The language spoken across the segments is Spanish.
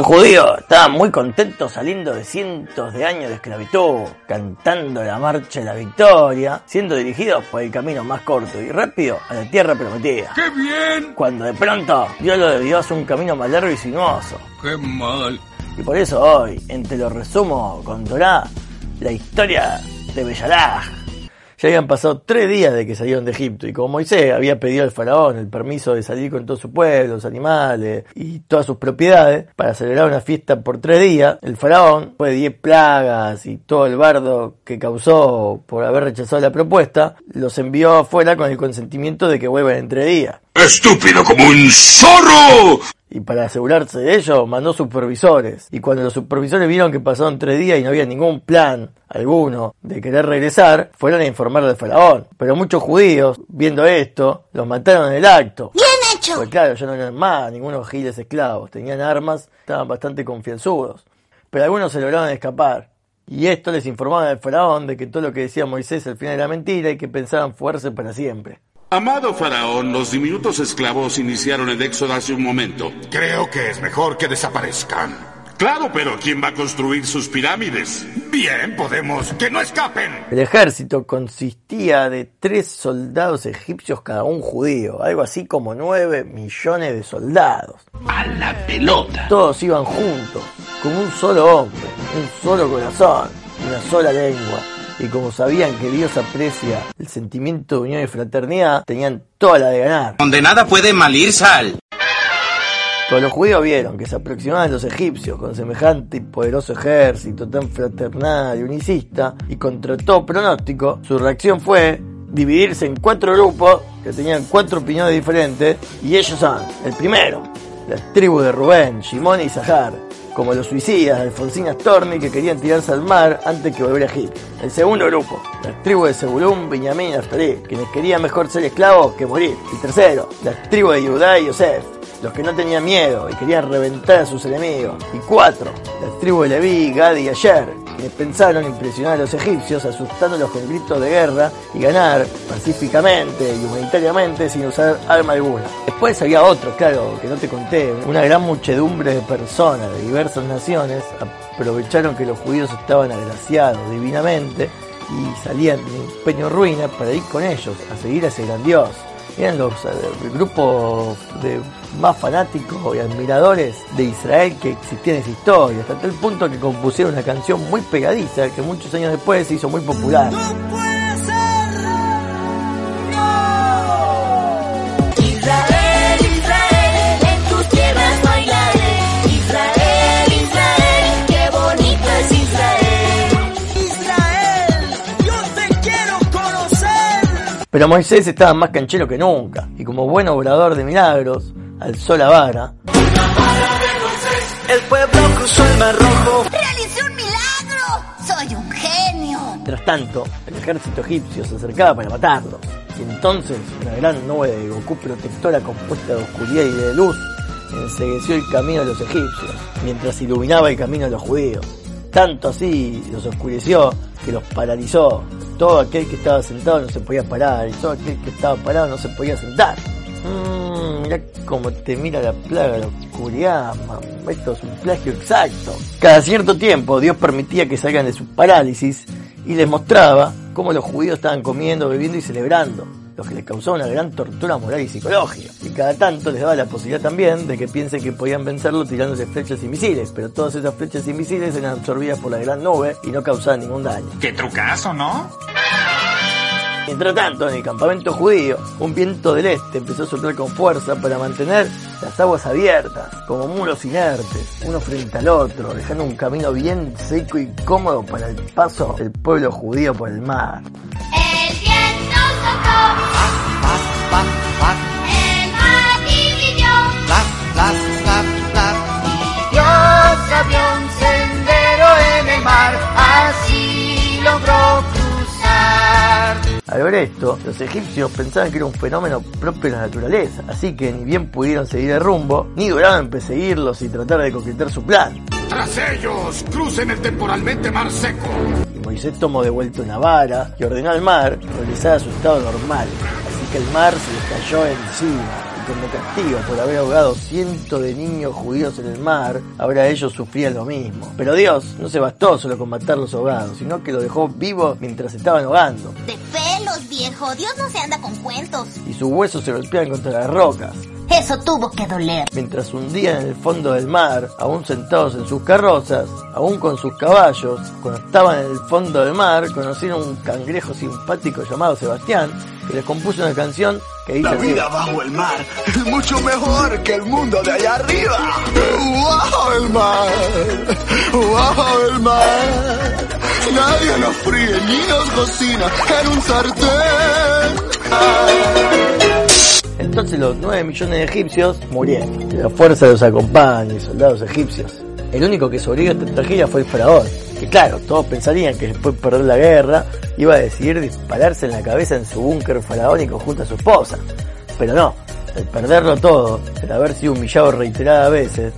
Los judíos estaban muy contentos saliendo de cientos de años de esclavitud, cantando la marcha de la victoria, siendo dirigidos por el camino más corto y rápido a la tierra prometida. ¡Qué bien! Cuando de pronto Dios lo desvió hacia un camino más largo y sinuoso. ¡Qué mal! Y por eso hoy, entre los resumo con Torah, la historia de Bellalaj. Ya habían pasado tres días de que salieron de Egipto y como Moisés había pedido al faraón el permiso de salir con todo su pueblo, los animales y todas sus propiedades para celebrar una fiesta por tres días, el faraón, después de diez plagas y todo el bardo que causó por haber rechazado la propuesta, los envió afuera con el consentimiento de que vuelvan en tres días. ¡Estúpido como un zorro! Y para asegurarse de ello, mandó supervisores. Y cuando los supervisores vieron que pasaron tres días y no había ningún plan alguno de querer regresar, fueron a informar al faraón. Pero muchos judíos, viendo esto, los mataron en el acto. ¡Bien hecho! Pues claro, ya no eran más ningunos giles esclavos, tenían armas, estaban bastante confianzudos. Pero algunos se lograron escapar. Y esto les informaba al faraón de que todo lo que decía Moisés al final era mentira y que pensaban fugarse para siempre. Amado faraón, los diminutos esclavos iniciaron el éxodo hace un momento. Creo que es mejor que desaparezcan. Claro, pero ¿quién va a construir sus pirámides? Bien, podemos. ¡Que no escapen! El ejército consistía de tres soldados egipcios cada un judío, algo así como nueve millones de soldados. A la pelota. Todos iban juntos, como un solo hombre, un solo corazón, una sola lengua. Y como sabían que Dios aprecia el sentimiento de unión y fraternidad, tenían toda la de ganar. Donde nada puede malir sal. Cuando los judíos vieron que se aproximaban los egipcios con semejante y poderoso ejército tan fraternal y unicista, y contra todo pronóstico, su reacción fue dividirse en cuatro grupos que tenían cuatro opiniones diferentes, y ellos son, el primero, las tribus de Rubén, Shimón y Zahar, como los suicidas de Alfonsín Astorni que querían tirarse al mar antes que volver a Egipto. El segundo grupo, las tribus de Zebulún, Benjamín y Naftali, quienes querían mejor ser esclavos que morir. El tercero, las tribus de Judá y Yosef, los que no tenían miedo y querían reventar a sus enemigos. Y cuatro, las tribus de Leví, Gad y Ayer, pensaron impresionar a los egipcios asustándolos con gritos de guerra y ganar pacíficamente y humanitariamente sin usar arma alguna. Después había otro, claro, que no te conté, una gran muchedumbre de personas de diversas naciones aprovecharon que los judíos estaban agraciados divinamente y salían de peño ruina para ir con ellos a seguir a ese gran Dios eran los el grupo de más fanáticos y admiradores de Israel que existía en esa historia, hasta tal punto que compusieron una canción muy pegadiza que muchos años después se hizo muy popular. Pero Moisés estaba más canchero que nunca, y como buen obrador de milagros, alzó la vara. El pueblo cruzó el mar rojo. ¡Realicé un milagro! ¡Soy un genio! Mientras tanto, el ejército egipcio se acercaba para matarlos, y entonces una gran nube de Goku protectora compuesta de oscuridad y de luz ensegueció el camino de los egipcios, mientras iluminaba el camino de los judíos. Tanto así los oscureció que los paralizó. Todo aquel que estaba sentado no se podía parar, y todo aquel que estaba parado no se podía sentar. Mmm, mirá cómo te mira la plaga, la oscuridad, mam. Esto es un plagio exacto. Cada cierto tiempo Dios permitía que salgan de su parálisis y les mostraba cómo los judíos estaban comiendo, bebiendo y celebrando, lo que les causaba una gran tortura moral y psicológica. Y cada tanto les daba la posibilidad también de que piensen que podían vencerlo tirándose flechas y misiles, pero todas esas flechas y misiles eran absorbidas por la gran nube y no causaban ningún daño. ¡Qué trucazo, ¿no? Mientras tanto, en el campamento judío, un viento del este empezó a soplar con fuerza para mantener las aguas abiertas, como muros inertes, uno frente al otro, dejando un camino bien seco y cómodo para el paso del pueblo judío por el mar. El viento sopló, el mar dividió. Dios abrió un sendero en el mar, así logró. Al ver esto, los egipcios pensaban que era un fenómeno propio de la naturaleza, así que ni bien pudieron seguir el rumbo, ni duraron en perseguirlos y tratar de concretar su plan. ¡Tras ellos! ¡Crucen el temporalmente mar seco! Y Moisés tomó de vuelta una vara y ordenó al mar regresar a su estado normal. Así que el mar se les cayó encima y como castigo por haber ahogado cientos de niños judíos en el mar, ahora ellos sufrían lo mismo. Pero Dios no se bastó solo con matar los ahogados, sino que lo dejó vivo mientras estaban ahogando. De viejo. Dios no se anda con cuentos. Y sus huesos se golpeaban contra las rocas. Eso tuvo que doler. Mientras hundían en el fondo del mar, aún sentados en sus carrozas, aún con sus caballos, cuando estaban en el fondo del mar, conocieron un cangrejo simpático llamado Sebastián, que les compuso una canción que dice La así. vida bajo el mar es mucho mejor que el mundo de allá arriba. ¡Wow, el mar! ¡Wow, el mar! Nadie nos fríe ni nos cocina en un sartén. Entonces los 9 millones de egipcios murieron. La fuerza los acompañe, soldados egipcios. El único que sobrevivió a esta tragedia fue el faraón. Que claro, todos pensarían que después de perder la guerra iba a decidir dispararse en la cabeza en su búnker faraónico junto a su esposa. Pero no, al perderlo todo, al haber sido humillado reiteradas veces,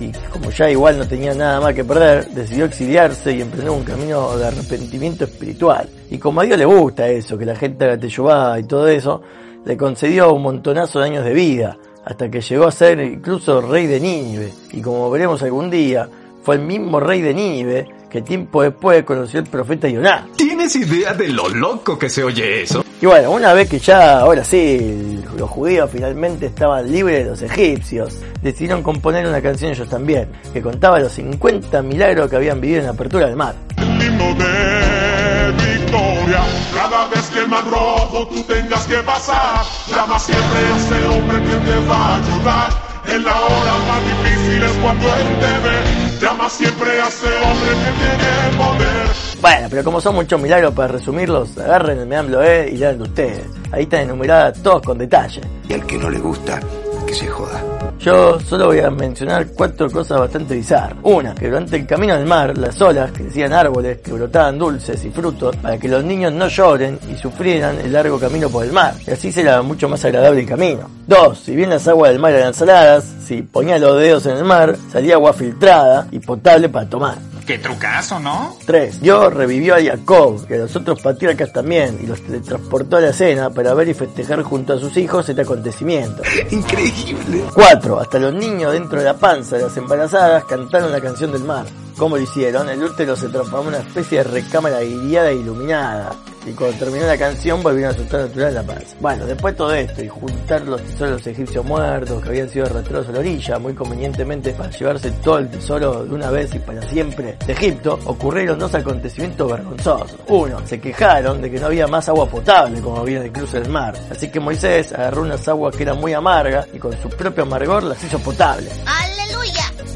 y como ya igual no tenía nada más que perder, decidió exiliarse y emprender un camino de arrepentimiento espiritual. Y como a Dios le gusta eso, que la gente haga y todo eso, le concedió un montonazo de años de vida, hasta que llegó a ser incluso rey de Nínive. Y como veremos algún día, fue el mismo rey de Nínive que tiempo después conoció el profeta Yoná. ¿Tienes idea de lo loco que se oye eso? Y bueno, una vez que ya, ahora sí, los judíos finalmente estaban libres de los egipcios, decidieron componer una canción ellos también, que contaba los 50 milagros que habían vivido en la apertura del mar. El himno de victoria. Cada vez que el mar rojo tú tengas que pasar, llama siempre a ese hombre que te va a ayudar. En la hora más difícil es cuando él te ve. Llama siempre a ese hombre que tiene poder. Bueno, pero como son muchos milagros para resumirlos, agarren el Meam Loé y lean de ustedes. Ahí están enumeradas todos con detalle. Y al que no le gusta, que se joda. Yo solo voy a mencionar cuatro cosas bastante bizarras. Una, que durante el camino al mar, las olas crecían árboles que brotaban dulces y frutos para que los niños no lloren y sufrieran el largo camino por el mar. Y así será mucho más agradable el camino. Dos, si bien las aguas del mar eran saladas, si ponía los dedos en el mar, salía agua filtrada y potable para tomar. Qué trucazo, ¿no? 3. Dios revivió a Jacob, que a los otros patriarcas también, y los teletransportó a la cena para ver y festejar junto a sus hijos este acontecimiento. Increíble. 4. Hasta los niños dentro de la panza de las embarazadas cantaron la canción del mar. ¿Cómo lo hicieron? El útero se transformó en una especie de recámara guiada e iluminada. Y cuando terminó la canción volvieron a su estado natural la panza. Bueno, después de todo esto y juntar los tesoros egipcios muertos que habían sido arrastrados a la orilla, muy convenientemente para llevarse todo el tesoro de una vez y para siempre de Egipto, ocurrieron dos acontecimientos vergonzosos. Uno, se quejaron de que no había más agua potable como había en el cruce del mar. Así que Moisés agarró unas aguas que eran muy amargas y con su propio amargor las hizo potables.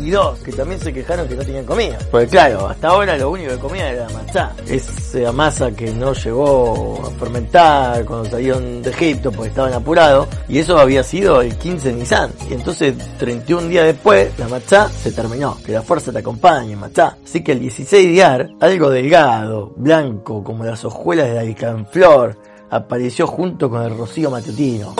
Y dos, que también se quejaron que no tenían comida. Porque claro, hasta ahora lo único que comían era matzá. Esa masa que no llegó a fermentar cuando salieron de Egipto porque estaban apurados. Y eso había sido el 15 de Nisan. Y entonces, 31 días después, la matzá se terminó. Que la fuerza te acompañe, matzá. Así que el 16 de Ar, algo delgado, blanco, como las hojuelas de la alcanflor, apareció junto con el rocío matutino.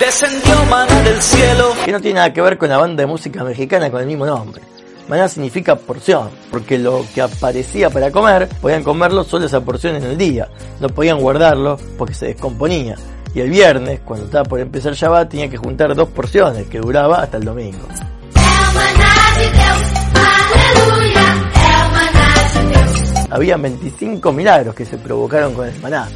Descendió maná del cielo. que no tiene nada que ver con la banda de música mexicana con el mismo nombre. Maná significa porción, porque lo que aparecía para comer, podían comerlo solo esa porción en el día, no podían guardarlo porque se descomponía. Y el viernes, cuando estaba por empezar Shabbat, tenía que juntar dos porciones, que duraba hasta el domingo. Había 25 milagros que se provocaron con el maná,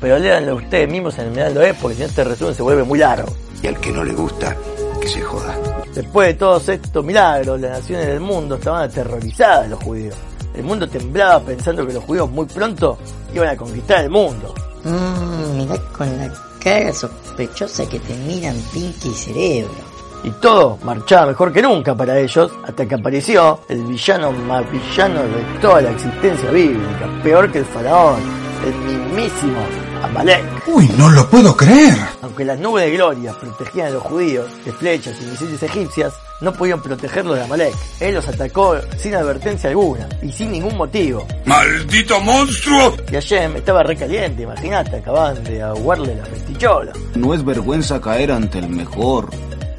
pero léanlo ustedes mismos en el Medallo es porque si no este resumen se vuelve muy largo. Y al que no le gusta, que se joda. Después de todos estos milagros, las naciones del mundo estaban aterrorizadas de los judíos. El mundo temblaba pensando que los judíos muy pronto iban a conquistar el mundo. Mmm, mirá con la cara sospechosa que te miran Pinky y Cerebro. Y todo marchaba mejor que nunca para ellos, hasta que apareció el villano más villano de toda la existencia bíblica, peor que el faraón, el mismísimo Amalek. Uy, no lo puedo creer. Aunque las nubes de gloria protegían a los judíos de flechas y misiles egipcias, no podían protegerlos de Amalek. Él los atacó sin advertencia alguna y sin ningún motivo. ¡Maldito monstruo! Y Hashem estaba recaliente, imagínate, acababan de aguarle la festichola. No es vergüenza caer ante el mejor.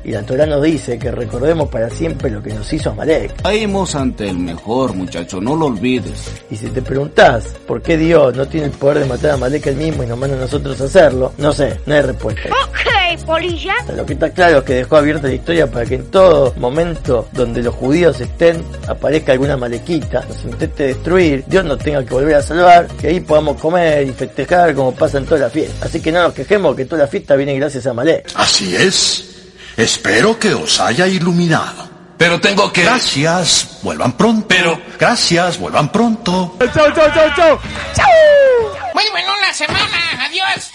Y la Torah nos dice que recordemos para siempre lo que nos hizo Amalek. Caímos ante el mejor, muchacho, no lo olvides. Y si te preguntás por qué Dios no tiene el poder de matar a Amalek él mismo y nos manda a nosotros a hacerlo, no sé, no hay respuesta. Ok, polilla. Lo que está claro es que dejó abierta la historia para que en todo momento donde los judíos estén aparezca alguna malequita, nos intente destruir, Dios nos tenga que volver a salvar, que ahí podamos comer y festejar como pasa en toda la fiesta. Así que no nos quejemos que toda la fiesta viene gracias a Malek. Así es. Espero que os haya iluminado. Pero tengo que... Gracias, vuelvan pronto. Pero- Gracias, vuelvan pronto. Muy bueno la semana. Adiós.